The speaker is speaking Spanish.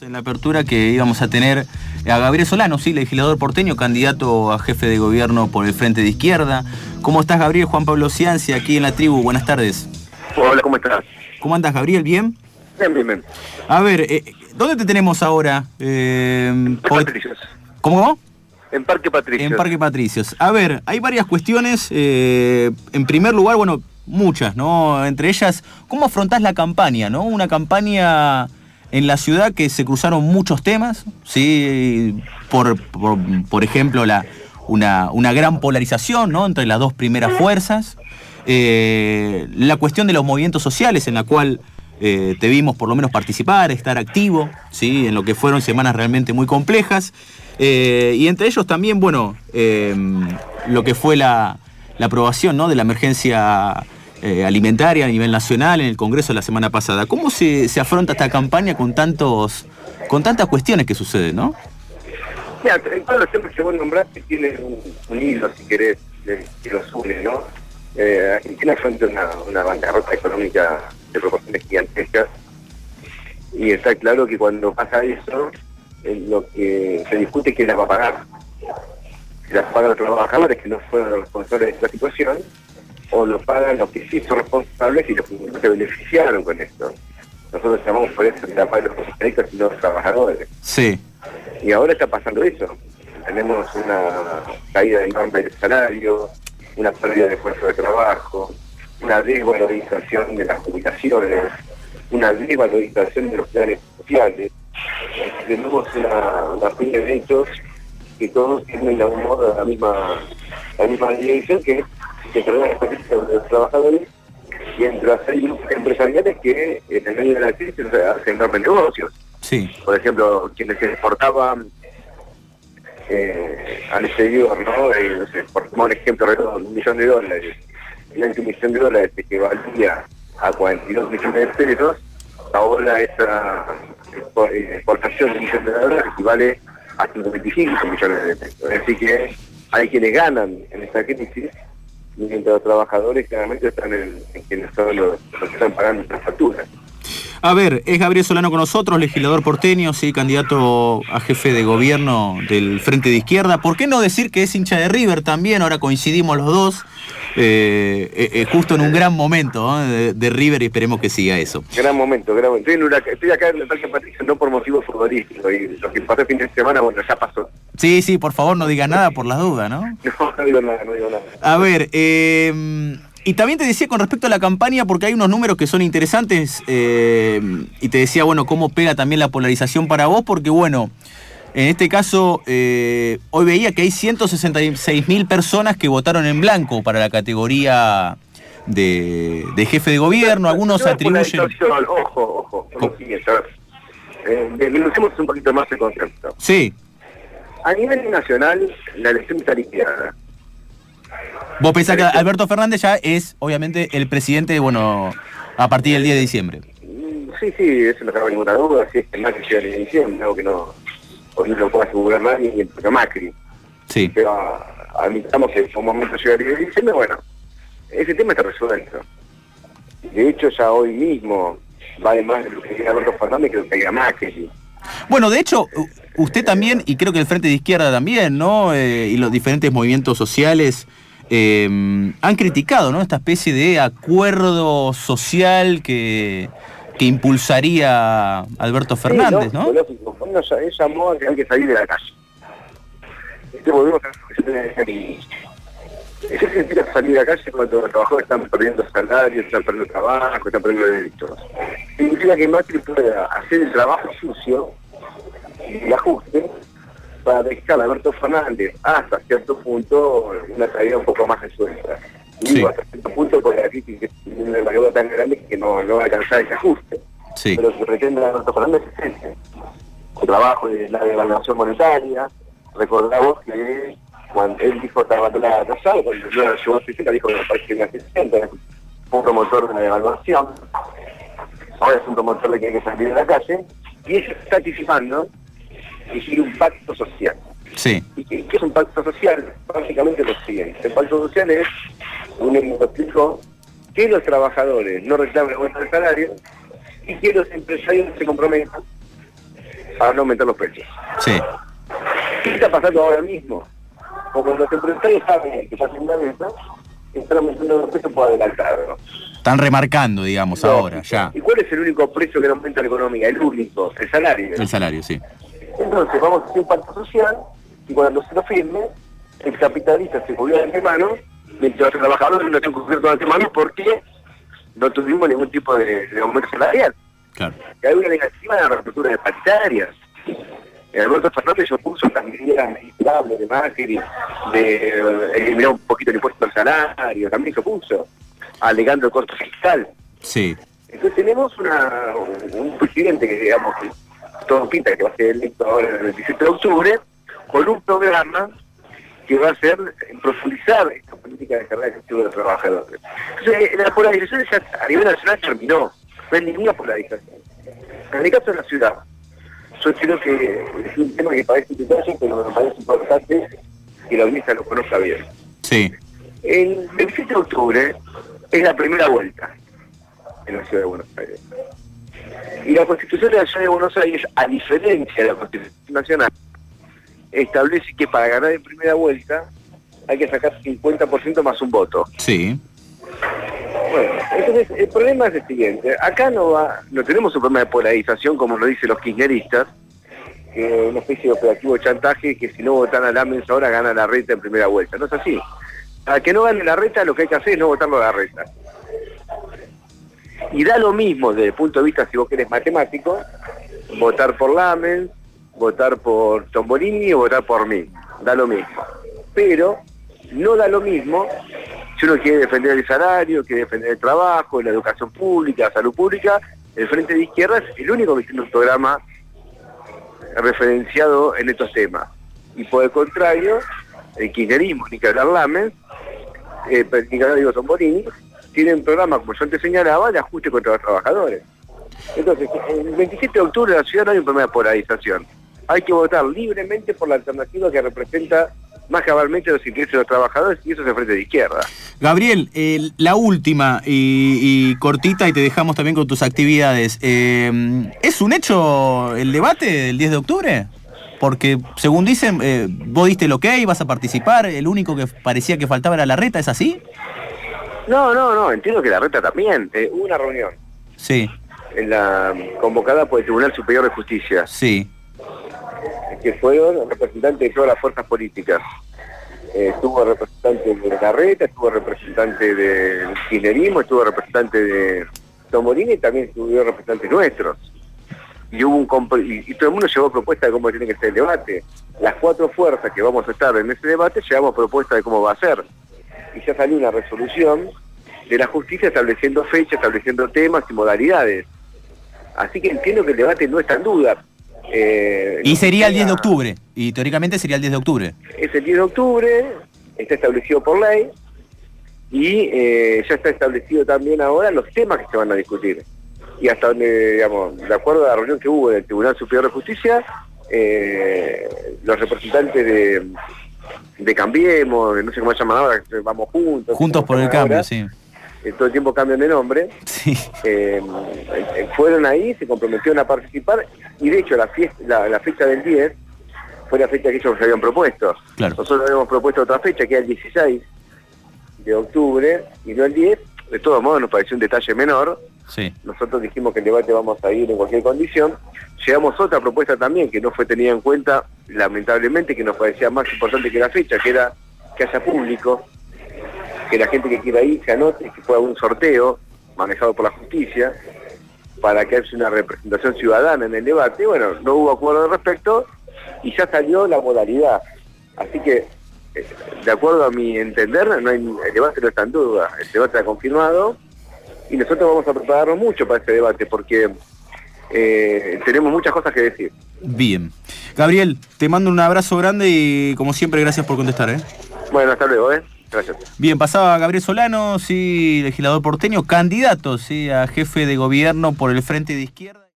En la apertura que íbamos a tener a Gabriel Solano, sí, legislador porteño, candidato a jefe de gobierno por el Frente de Izquierda. ¿Cómo estás, Gabriel? Juan Pablo Ciancia, aquí en la tribu. Buenas tardes. Hola, ¿cómo estás? ¿Cómo andas, Gabriel? ¿Bien? Bien, bien, bien. A ver, eh, ¿dónde te tenemos ahora? Eh, en Patricios. ¿Cómo? En Parque Patricios. En Parque Patricios. A ver, hay varias cuestiones. Eh, en primer lugar, bueno, muchas, ¿no? Entre ellas, ¿cómo afrontás la campaña, ¿no? Una campaña en la ciudad que se cruzaron muchos temas, ¿sí? por, por, ejemplo, la, una, una, gran polarización ¿no? entre las dos primeras fuerzas, eh, la cuestión de los movimientos sociales en la cual eh, te vimos por lo menos participar, estar activo, ¿sí? en lo que fueron semanas realmente muy complejas, eh, y entre ellos también, bueno, lo que fue la, la aprobación ¿no? de la emergencia eh, alimentaria a nivel nacional en el Congreso la semana pasada. ¿Cómo se, afronta esta campaña con tantos con tantas cuestiones que suceden, no? Mira, los temas que vos nombraste tienen un, hilo, si querés, que los une, ¿no? Eh, Argentina una, una bancarrota económica de proporciones gigantescas y está claro que cuando pasa eso, lo que se discute es quién las va a pagar. Si las pagan los trabajadores que no fueron los responsables de esta situación, o lo pagan los que sí son responsables y los que se beneficiaron con esto. Nosotros llamamos por eso que la pagan los y los trabajadores. Sí. Y ahora está pasando eso. Tenemos una caída enorme del salario, una pérdida de puestos de trabajo, una desvalorización de las comunicaciones, una desvalorización de los planes sociales. Tenemos una, una de hechos que todos tienen la misma, la misma dirección que es que de los trabajadores y entre hay grupos empresariales que en el medio de la crisis hacen enormes negocios. Sí. Por ejemplo, quienes exportaban eh, al exterior, ¿no? Eh, no sé, por un ejemplo redondo, un millón de dólares, y un millón de dólares que valía a 42 millones de pesos, ahora esa exportación de un millón de dólares equivale a 125 millones de pesos. Es decir que hay quienes ganan en esta crisis mientras los trabajadores claramente están en, quienes son los, que están pagando estas facturas. A ver, es Gabriel Solano con nosotros, legislador porteño, sí, candidato a jefe de gobierno del Frente de Izquierda. ¿Por qué no decir que es hincha de River también? Ahora coincidimos los dos, eh, eh, eh justo en un gran momento de, River y esperemos que siga eso. Gran momento, gran momento. Estoy, acá en el Parque Patricio no por motivos futbolísticos y lo que pasó el fin de semana, bueno, ya pasó. Sí, sí, por favor no diga nada por las dudas, ¿no? No, no digo nada, no digo nada. A ver, eh, y también te decía con respecto a la campaña, porque hay unos números que son interesantes, eh, y te decía, bueno, cómo pega también la polarización para vos, porque bueno, en este caso, eh, hoy veía que hay 166 mil personas que votaron en blanco para la categoría de, jefe de gobierno, algunos atribuyen... Ojo, ojo, eh, un poquito más el concepto. Sí. A nivel nacional, la elección está liquidada. Vos pensás que Alberto Fernández ya es, obviamente, el presidente, bueno, a partir del 10 de diciembre. Sí, sí, eso no cabe ninguna duda, si es que Macri llega el de diciembre, algo que no, no lo puede asegurar nadie ni el Macri. Sí. Pero admitamos que en un momento llega el 10 de diciembre, bueno, ese tema está resuelto. De hecho, ya hoy mismo vale más lo que diga Alberto Fernández que lo que diga Macri. Bueno, de hecho, usted también, y creo que el Frente de Izquierda también, ¿no? Eh, y los diferentes movimientos sociales Em, han criticado ¿no? esta especie de acuerdo social que, que impulsaría Alberto Fernández, ¿no? Lógico, cuando llamó a que hay que salir de la calle. Este volvemos a ese sentido salir de la calle cuando los trabajadores están perdiendo salarios, están perdiendo trabajo, están perdiendo derechos. Significa que Macri pueda hacer el trabajo sucio el ajuste para dejar a Alberto Fernández hasta cierto punto una salida un poco más resuelta. Y digo, hasta cierto punto porque la crisis tiene una mayor tan grande que no, no va a alcanzar ese ajuste. Pero que pretende Alberto Fernández es ese. El trabajo de la devaluación monetaria. Recordamos que cuando él dijo estaba la atrasado, cuando yo llegó a 60 dijo que no país que 60, fue un promotor de la devaluación. Ahora es un promotor de que hay que salir de la calle. Y eso está anticipando exigir un pacto social. Sí. ¿Y qué, es un pacto social? Básicamente lo siguiente. El pacto social es, un explico, que los trabajadores no reclamen aumento de salario y que los empresarios se comprometan para no aumentar los precios. Sí. ¿Qué está pasando ahora mismo? Como los empresarios saben que hacen una venta, están aumentando los precios por adelantarlo. Están remarcando, digamos, ahora, ya. ¿Y cuál es el único precio que no aumenta la economía? El único, el salario. El salario, sí. Entonces vamos a hacer un pacto social y cuando se lo firme, el capitalista se volvió de antemano, mientras los trabajadores no tienen cubierto de antemano porque no tuvimos ningún tipo de, de aumento salarial. Claro. Que hay una negativa de la reapertura de paritarias. Alberto Fernández se opuso a las medidas legislables de Macri, de eh, eliminar un poquito el impuesto al salario, también se opuso, alegando el costo fiscal. Sí. Entonces tenemos una, un presidente que digamos que todo pinta que va a ser electo ahora el 27 de octubre, con un programa que va a ser profundizar esta política de carrera efectiva de los trabajadores. Entonces, la polarización ya a nivel nacional terminó, no hay ninguna polarización. En el caso de la ciudad, yo creo que es un tema que parece detalle, pero me parece importante que la audiencia lo conozca bien. Sí. El 27 de octubre es la primera vuelta en la ciudad de Buenos Aires. Y la constitución de la ciudad de Buenos Aires, a diferencia de la constitución nacional, establece que para ganar en primera vuelta hay que sacar 50% más un voto. Sí. Bueno, entonces el problema es el siguiente. Acá no va, no tenemos un problema de polarización como lo dicen los kirchneristas, que es una especie de operativo de chantaje que si no votan a Lamens ahora gana la reta en primera vuelta. No es así. Para que no gane la reta lo que hay que hacer es no votarlo a la reta. Y da lo mismo desde el punto de vista, si vos querés matemático, votar por Lamens, votar por Tombolini o votar por mí. Da lo mismo. Pero no da lo mismo si uno quiere defender el salario, quiere defender el trabajo, la educación pública, la salud pública. El Frente de Izquierda es el único que tiene un programa referenciado en estos temas. Y por el contrario, el kirchnerismo, ni que hablar Lamens, eh, ni que hablar digo Tombolini, tiene un programa, como yo antes señalaba, de ajuste contra los trabajadores. Entonces, el 27 de octubre en la ciudad no hay un problema de polarización. Hay que votar libremente por la alternativa que representa más cabalmente los intereses de los trabajadores y eso es el frente de izquierda. Gabriel, la última y, y, cortita y te dejamos también con tus actividades. Eh, ¿Es un hecho el debate del 10 de octubre? Porque según dicen, eh, vos diste el ok, vas a participar, el único que parecía que faltaba era la reta, ¿es así? No, no, no, entiendo que la reta también. Eh, hubo una reunión. Sí. En la convocada por el Tribunal Superior de Justicia. Sí. Que fueron representantes de todas las fuerzas políticas. Eh, estuvo representante de la reta, estuvo representante del kirchnerismo, estuvo representante de Tomolini y también estuvieron representantes nuestros. Y hubo un y, y todo el mundo llevó propuesta de cómo tiene que ser el debate. Las cuatro fuerzas que vamos a estar en ese debate llevamos propuesta de cómo va a ser y ya salió una resolución de la justicia estableciendo fechas, estableciendo temas y modalidades. Así que entiendo que el debate no está en duda. Eh, y sería el 10 de octubre, y teóricamente sería el 10 de octubre. Es el 10 de octubre, está establecido por ley, y eh, ya está establecido también ahora los temas que se van a discutir. Y hasta donde, digamos, de acuerdo a la reunión que hubo del Tribunal Superior de Justicia, eh, los representantes de, de Cambiemos, no sé cómo se llaman ahora, vamos juntos. Juntos por el cambio, ahora, sí. Eh, todo el tiempo cambian de nombre. Sí. Eh, eh, fueron ahí, se comprometieron a participar y de hecho la, fiesta, la, la, fecha del 10 fue la fecha que ellos se habían propuesto. Claro. Nosotros habíamos propuesto otra fecha que era el 16 de octubre y no el 10. De todos modos nos pareció un detalle menor. Nosotros dijimos que el debate vamos a ir en cualquier condición. Llegamos a otra propuesta también que no fue tenida en cuenta, lamentablemente, que nos parecía más importante que la fecha, que era que haya público, que la gente que quiera ir se anote, que pueda un sorteo manejado por la justicia, para que haya una representación ciudadana en el debate. Bueno, no hubo acuerdo al respecto y ya salió la modalidad. Así que, eh, de acuerdo a mi entender, no hay, el debate no está en duda, el debate está confirmado y nosotros vamos a prepararnos mucho para este debate porque eh, tenemos muchas cosas que decir. Bien. Gabriel, te mando un abrazo grande y como siempre gracias por contestar. ¿eh? Bueno, hasta luego. ¿eh? Gracias. Bien, pasaba Gabriel Solano, sí, legislador porteño, candidato sí, a jefe de gobierno por el Frente de Izquierda.